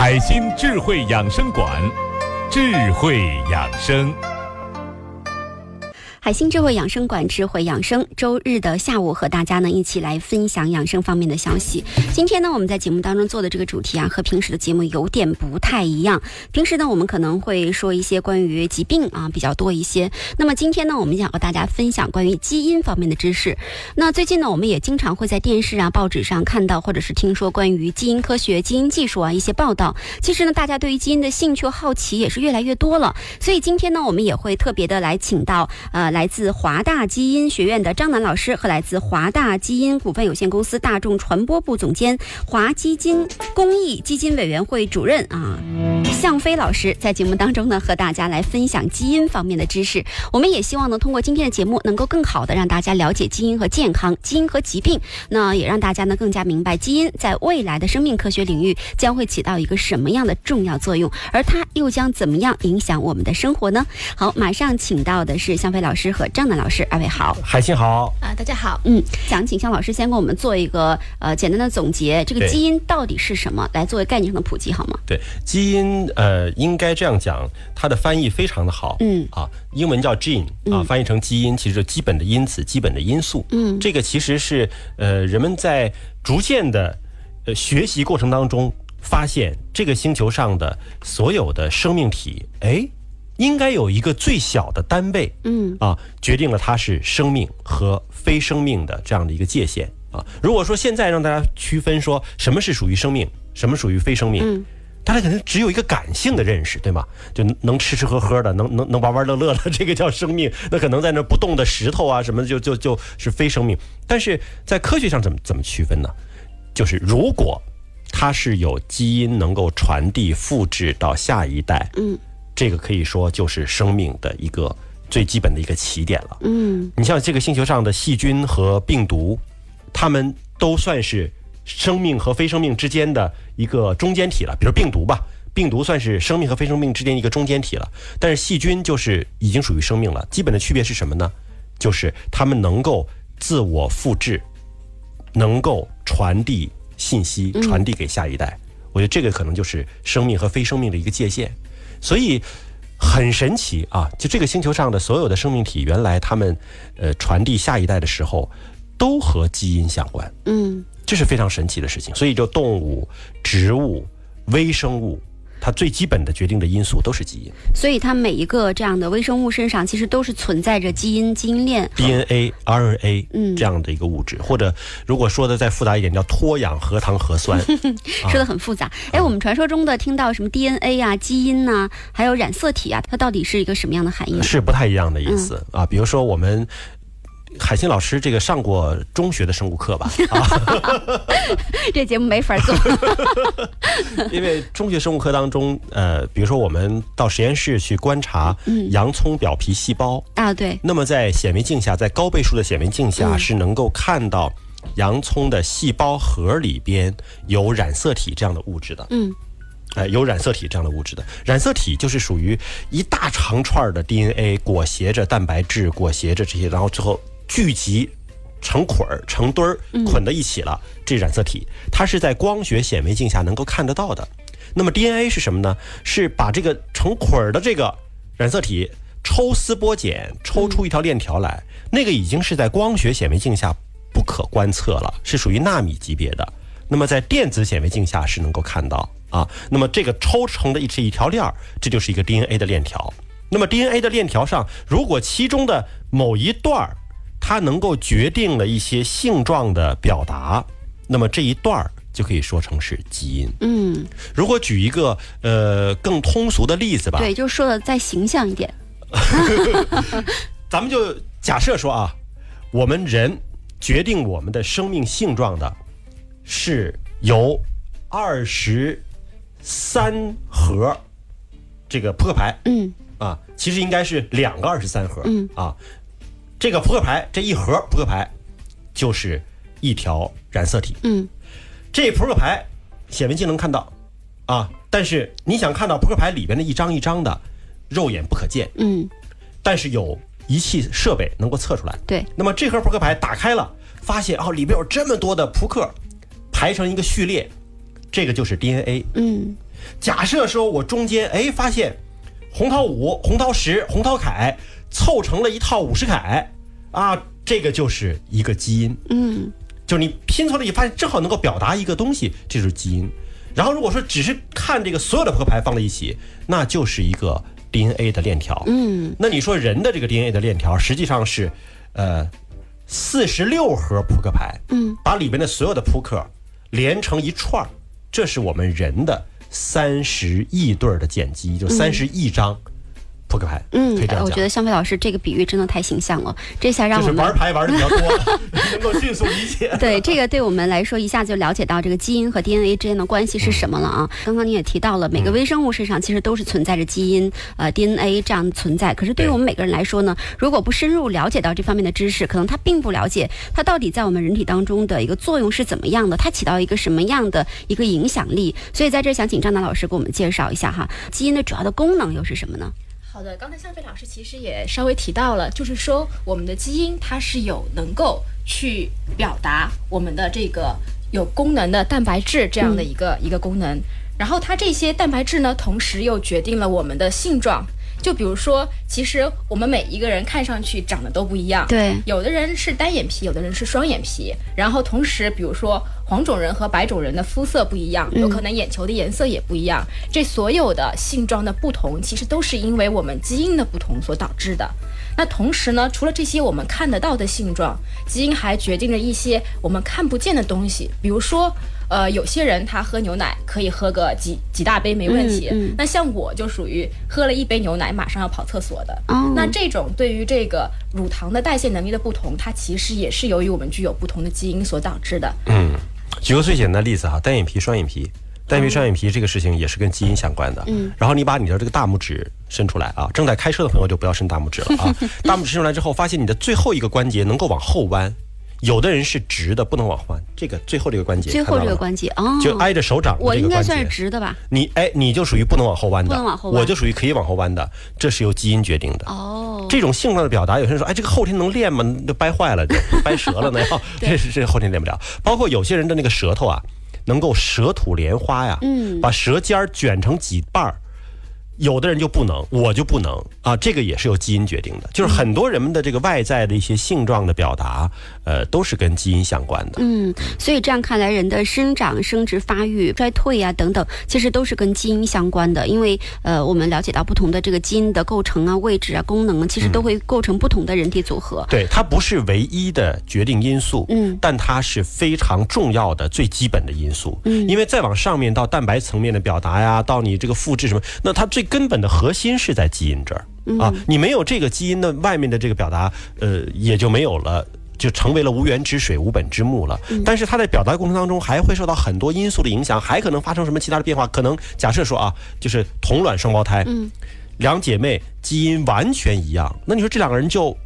海星智慧养生馆，智慧养生。海星智慧养生馆智慧养生，周日的下午和大家呢一起来分享养生方面的消息。今天呢，我们在节目当中做的这个主题啊，和平时的节目有点不太一样。平时呢，我们可能会说一些关于疾病啊比较多一些。那么今天呢，我们想和大家分享关于基因方面的知识。那最近呢，我们也经常会在电视啊、报纸上看到，或者是听说关于基因科学、基因技术啊一些报道。其实呢，大家对于基因的兴趣好奇也是越来越多了。所以今天呢，我们也会特别的来请到呃。来来自华大基因学院的张楠老师和来自华大基因股份有限公司大众传播部总监、华基金公益基金委员会主任啊，向飞老师在节目当中呢和大家来分享基因方面的知识。我们也希望呢通过今天的节目能够更好的让大家了解基因和健康、基因和疾病，那也让大家呢更加明白基因在未来的生命科学领域将会起到一个什么样的重要作用，而它又将怎么样影响我们的生活呢？好，马上请到的是向飞老师。和张楠老师，二位好，海清好。啊，大家好，嗯，想请向老师先给我们做一个呃简单的总结，这个基因到底是什么，来作为概念上的普及好吗？对，基因呃应该这样讲，它的翻译非常的好，嗯。啊，英文叫 gene 啊，翻译成基因，其实基本的因子、基本的因素，嗯，这个其实是呃人们在逐渐的呃学习过程当中发现，这个星球上的所有的生命体，哎。应该有一个最小的单位，嗯啊，决定了它是生命和非生命的这样的一个界限啊。如果说现在让大家区分说什么是属于生命，什么属于非生命，大家可能只有一个感性的认识，对吗？就能吃吃喝喝的，能能能玩玩乐乐的，这个叫生命。那可能在那不动的石头啊什么，就就就是非生命。但是在科学上怎么怎么区分呢？就是如果它是有基因能够传递复制到下一代，嗯。这个可以说就是生命的一个最基本的一个起点了。嗯，你像这个星球上的细菌和病毒，它们都算是生命和非生命之间的一个中间体了。比如病毒吧，病毒算是生命和非生命之间一个中间体了。但是细菌就是已经属于生命了。基本的区别是什么呢？就是它们能够自我复制，能够传递信息，传递给下一代。我觉得这个可能就是生命和非生命的一个界限。所以很神奇啊！就这个星球上的所有的生命体，原来他们呃传递下一代的时候，都和基因相关。嗯，这是非常神奇的事情。所以，就动物、植物、微生物。它最基本的决定的因素都是基因，所以它每一个这样的微生物身上其实都是存在着基因基因链 DNA、RNA 嗯这样的一个物质，或者如果说的再复杂一点，叫脱氧核糖核酸，说的很复杂。哎，我们传说中的听到什么 DNA 啊、基因呐，还有染色体啊，它到底是一个什么样的含义？是不太一样的意思啊。比如说我们。海清老师，这个上过中学的生物课吧？啊 这节目没法做，因为中学生物课当中，呃，比如说我们到实验室去观察洋葱表皮细胞啊，对。那么在显微镜下，在高倍数的显微镜下，是能够看到洋葱的细胞核里边有染色体这样的物质的。嗯，哎，有染色体这样的物质的。染色体就是属于一大长串的 DNA 裹挟着蛋白质，裹挟着这些，然后之后。聚集成捆儿、成堆儿，捆在一起了。这染色体，它是在光学显微镜下能够看得到的。那么 DNA 是什么呢？是把这个成捆儿的这个染色体抽丝剥茧，抽出一条链条来。那个已经是在光学显微镜下不可观测了，是属于纳米级别的。那么在电子显微镜下是能够看到啊。那么这个抽成的一是一条链儿，这就是一个 DNA 的链条。那么 DNA 的链条上，如果其中的某一段儿，它能够决定了一些性状的表达，那么这一段儿就可以说成是基因。嗯，如果举一个呃更通俗的例子吧，对，就说的再形象一点。咱们就假设说啊，我们人决定我们的生命性状的，是由二十三盒这个扑克牌。嗯，啊，其实应该是两个二十三盒。嗯，啊。这个扑克牌这一盒扑克牌，就是一条染色体。嗯，这扑克牌显微镜能看到，啊，但是你想看到扑克牌里边的一张一张的，肉眼不可见。嗯，但是有仪器设备能够测出来。对，那么这盒扑克牌打开了，发现哦里边有这么多的扑克，排成一个序列，这个就是 DNA。嗯，假设说我中间哎发现红桃五、红桃十、红桃凯凑成了一套五十凯啊，这个就是一个基因。嗯，就是你拼凑了你发现正好能够表达一个东西，这就是基因。然后如果说只是看这个所有的扑克牌放在一起，那就是一个 DNA 的链条。嗯，那你说人的这个 DNA 的链条实际上是，呃，四十六盒扑克牌。嗯，把里边的所有的扑克连成一串儿，这是我们人的三十亿对儿的碱基，就三十亿张。扑克牌，嗯，我觉得香飞老师这个比喻真的太形象了，这下让我们玩牌玩的比较多，能够迅速理解。对，这个对我们来说一下就了解到这个基因和 DNA 之间的关系是什么了啊。刚刚你也提到了，每个微生物身上其实都是存在着基因、呃 DNA 这样的存在。可是对于我们每个人来说呢，如果不深入了解到这方面的知识，可能他并不了解它到底在我们人体当中的一个作用是怎么样的，它起到一个什么样的一个影响力。所以在这想请张楠老师给我们介绍一下哈，基因的主要的功能又是什么呢？好的，刚才向飞老师其实也稍微提到了，就是说我们的基因它是有能够去表达我们的这个有功能的蛋白质这样的一个一个功能，然后它这些蛋白质呢，同时又决定了我们的性状。就比如说，其实我们每一个人看上去长得都不一样，对，有的人是单眼皮，有的人是双眼皮，然后同时，比如说黄种人和白种人的肤色不一样，有可能眼球的颜色也不一样，这所有的性状的不同，其实都是因为我们基因的不同所导致的。那同时呢，除了这些我们看得到的性状，基因还决定着一些我们看不见的东西，比如说。呃，有些人他喝牛奶可以喝个几几大杯没问题，那像我就属于喝了一杯牛奶马上要跑厕所的。那这种对于这个乳糖的代谢能力的不同，它其实也是由于我们具有不同的基因所导致的。嗯，举个最简单的例子哈，单眼皮、双眼皮，单眼皮、双眼皮这个事情也是跟基因相关的。嗯，然后你把你的这个大拇指伸出来啊，正在开车的朋友就不要伸大拇指了啊。大拇指伸出来之后，发现你的最后一个关节能够往后弯。有的人是直的，不能往弯。这个最后这个关节，最后这个关节哦，就挨着手掌。我应该算是直的吧？你哎，你就属于不能往后弯的，不能往后弯。我就属于可以往后弯的，这是由基因决定的。哦，这种性状的表达，有些人说，哎，这个后天能练吗？都掰坏了，掰折了呢。这是这后天练不了。包括有些人的那个舌头啊，能够舌吐莲花呀，嗯，把舌尖卷成几瓣儿。有的人就不能，我就不能啊！这个也是由基因决定的，就是很多人们的这个外在的一些性状的表达，呃，都是跟基因相关的。嗯，所以这样看来，人的生长、生殖、发育、衰退啊等等，其实都是跟基因相关的。因为呃，我们了解到不同的这个基因的构成啊、位置啊、功能，其实都会构成不同的人体组合。对，它不是唯一的决定因素，嗯，但它是非常重要的最基本的因素。嗯，因为再往上面到蛋白层面的表达呀，到你这个复制什么，那它最根本的核心是在基因这儿啊，你没有这个基因的外面的这个表达，呃，也就没有了，就成为了无源之水、无本之木了。但是它在表达过程当中还会受到很多因素的影响，还可能发生什么其他的变化？可能假设说啊，就是同卵双胞胎，两姐妹基因完全一样，那你说这两个人就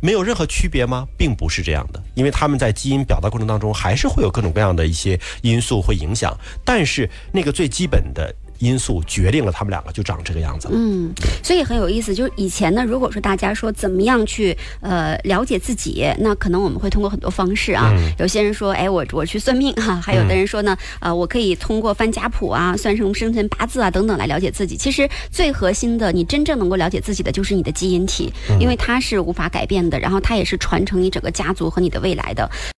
没有任何区别吗？并不是这样的，因为他们在基因表达过程当中还是会有各种各样的一些因素会影响，但是那个最基本的。因素决定了他们两个就长这个样子了。嗯，所以很有意思。就是以前呢，如果说大家说怎么样去呃了解自己，那可能我们会通过很多方式啊。有些人说，哎，我我去算命哈；还有的人说呢，呃，我可以通过翻家谱啊、算什么生辰八字啊等等来了解自己。其实最核心的，你真正能够了解自己的就是你的基因体，因为它是无法改变的，然后它也是传承你整个家族和你的未来的。